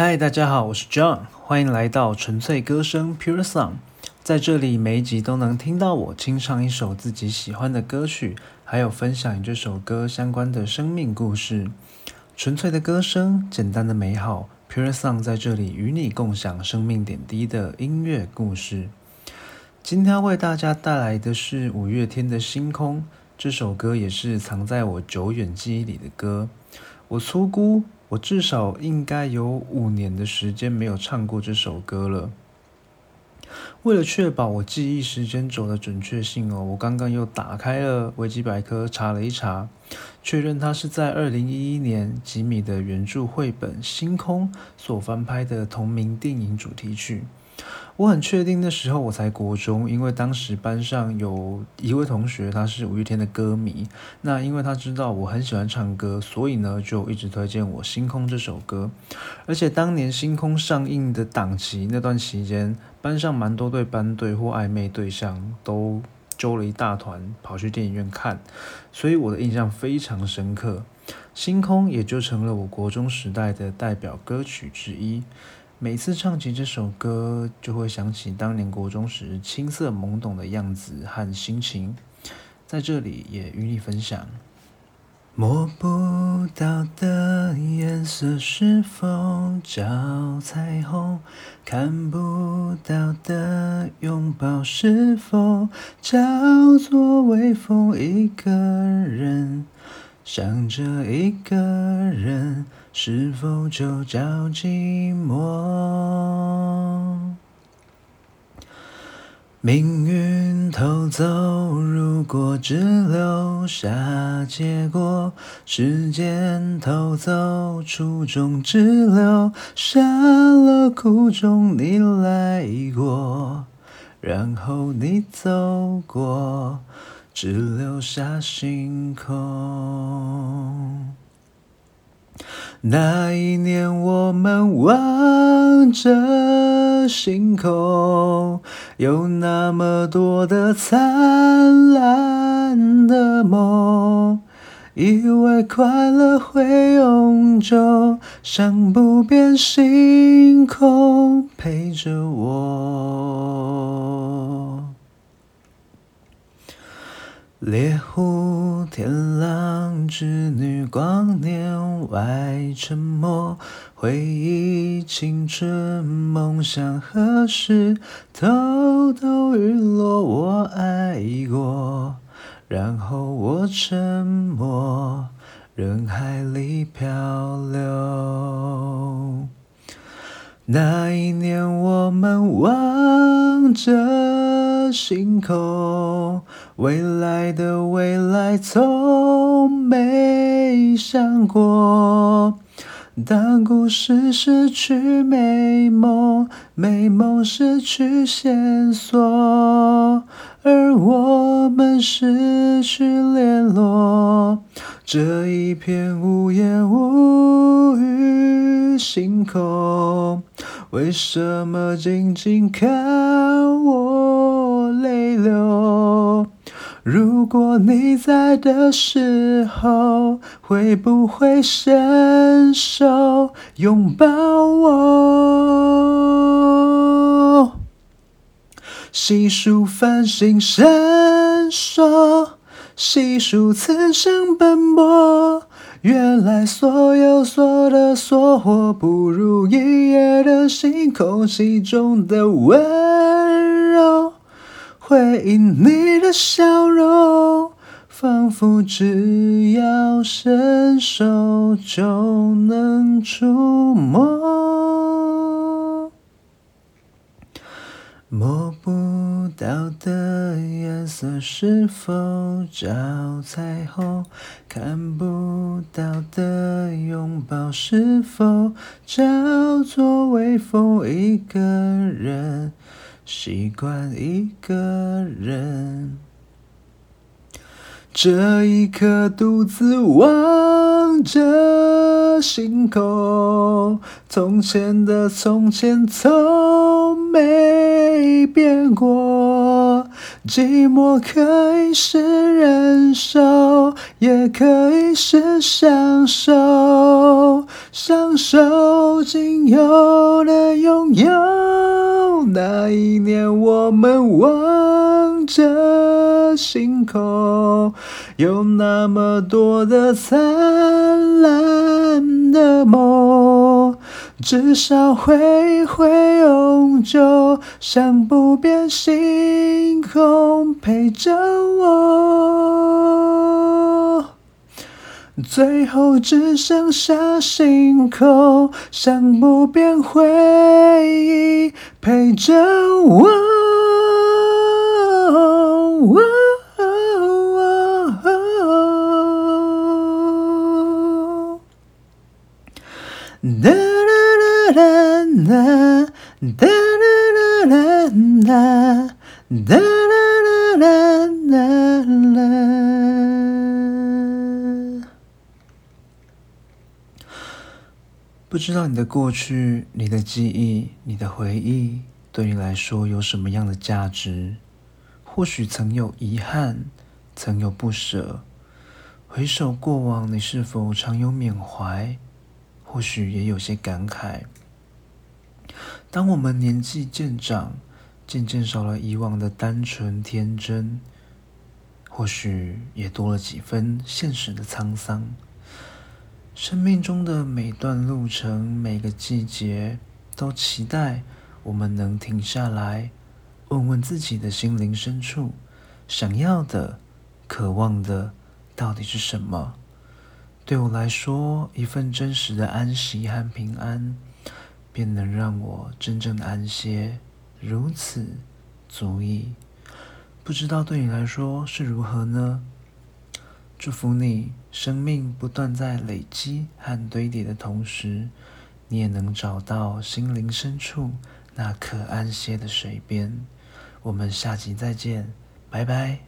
嗨，大家好，我是 John，欢迎来到纯粹歌声 Pure Song。在这里，每一集都能听到我清唱一首自己喜欢的歌曲，还有分享与这首歌相关的生命故事。纯粹的歌声，简单的美好，Pure Song 在这里与你共享生命点滴的音乐故事。今天为大家带来的是五月天的《星空》这首歌，也是藏在我久远记忆里的歌。我粗估，我至少应该有五年的时间没有唱过这首歌了。为了确保我记忆时间轴的准确性哦，我刚刚又打开了维基百科查了一查，确认它是在二零一一年吉米的原著绘本《星空》所翻拍的同名电影主题曲。我很确定那时候我才国中，因为当时班上有一位同学他是五月天的歌迷，那因为他知道我很喜欢唱歌，所以呢就一直推荐我《星空》这首歌。而且当年《星空》上映的档期那段期间，班上蛮多对班队或暧昧对象都揪了一大团跑去电影院看，所以我的印象非常深刻，《星空》也就成了我国中时代的代表歌曲之一。每次唱起这首歌，就会想起当年国中时青涩懵懂的样子和心情，在这里也与你分享。摸不到的颜色是否叫彩虹？看不到的拥抱是否叫做微风？一个人想着一个人。是否就叫寂寞？命运偷走，如果只留下结果；时间偷走，初衷只留下了苦衷。你来过，然后你走过，只留下星空。那一年，我们望着星空，有那么多的灿烂的梦，以为快乐会永久，像不变星空陪着我。猎户天狼织女，光年外沉默，回忆青春梦想何时偷偷陨落？我爱过，然后我沉默，人海里漂流。那一年，我们望着星空。未来的未来从没想过，当故事失去美梦，美梦失去线索，而我们失去联络，这一片无言无语星空，为什么静静看果你在的时候，会不会伸手拥抱我？细数繁星闪烁，细数此生奔波，原来所有所得所获，不如一夜的星空，其中的温。回忆你的笑容，仿佛只要伸手就能触摸。摸不到的颜色是否叫彩虹？看不到的拥抱是否叫做微风？一个人。习惯一个人，这一刻独自望着星空。从前的从前，从没变过。寂寞可以是忍受，也可以是享受。享受仅有的拥有。那一年，我们望着星空，有那么多的灿烂的梦。至少会会永久，像不变星空陪着我。最后只剩下星空，像不变回忆陪着我。哒啦啦啦啦哒啦啦啦啦，哒啦啦啦啦啦。不知道你的过去、你的记忆、你的回忆，对你来说有什么样的价值？或许曾有遗憾，曾有不舍。回首过往，你是否常有缅怀？或许也有些感慨。当我们年纪渐长，渐渐少了以往的单纯天真，或许也多了几分现实的沧桑。生命中的每段路程，每个季节，都期待我们能停下来，问问自己的心灵深处，想要的、渴望的到底是什么？对我来说，一份真实的安息和平安。便能让我真正的安歇，如此足矣。不知道对你来说是如何呢？祝福你，生命不断在累积和堆叠的同时，你也能找到心灵深处那可安歇的水边。我们下集再见，拜拜。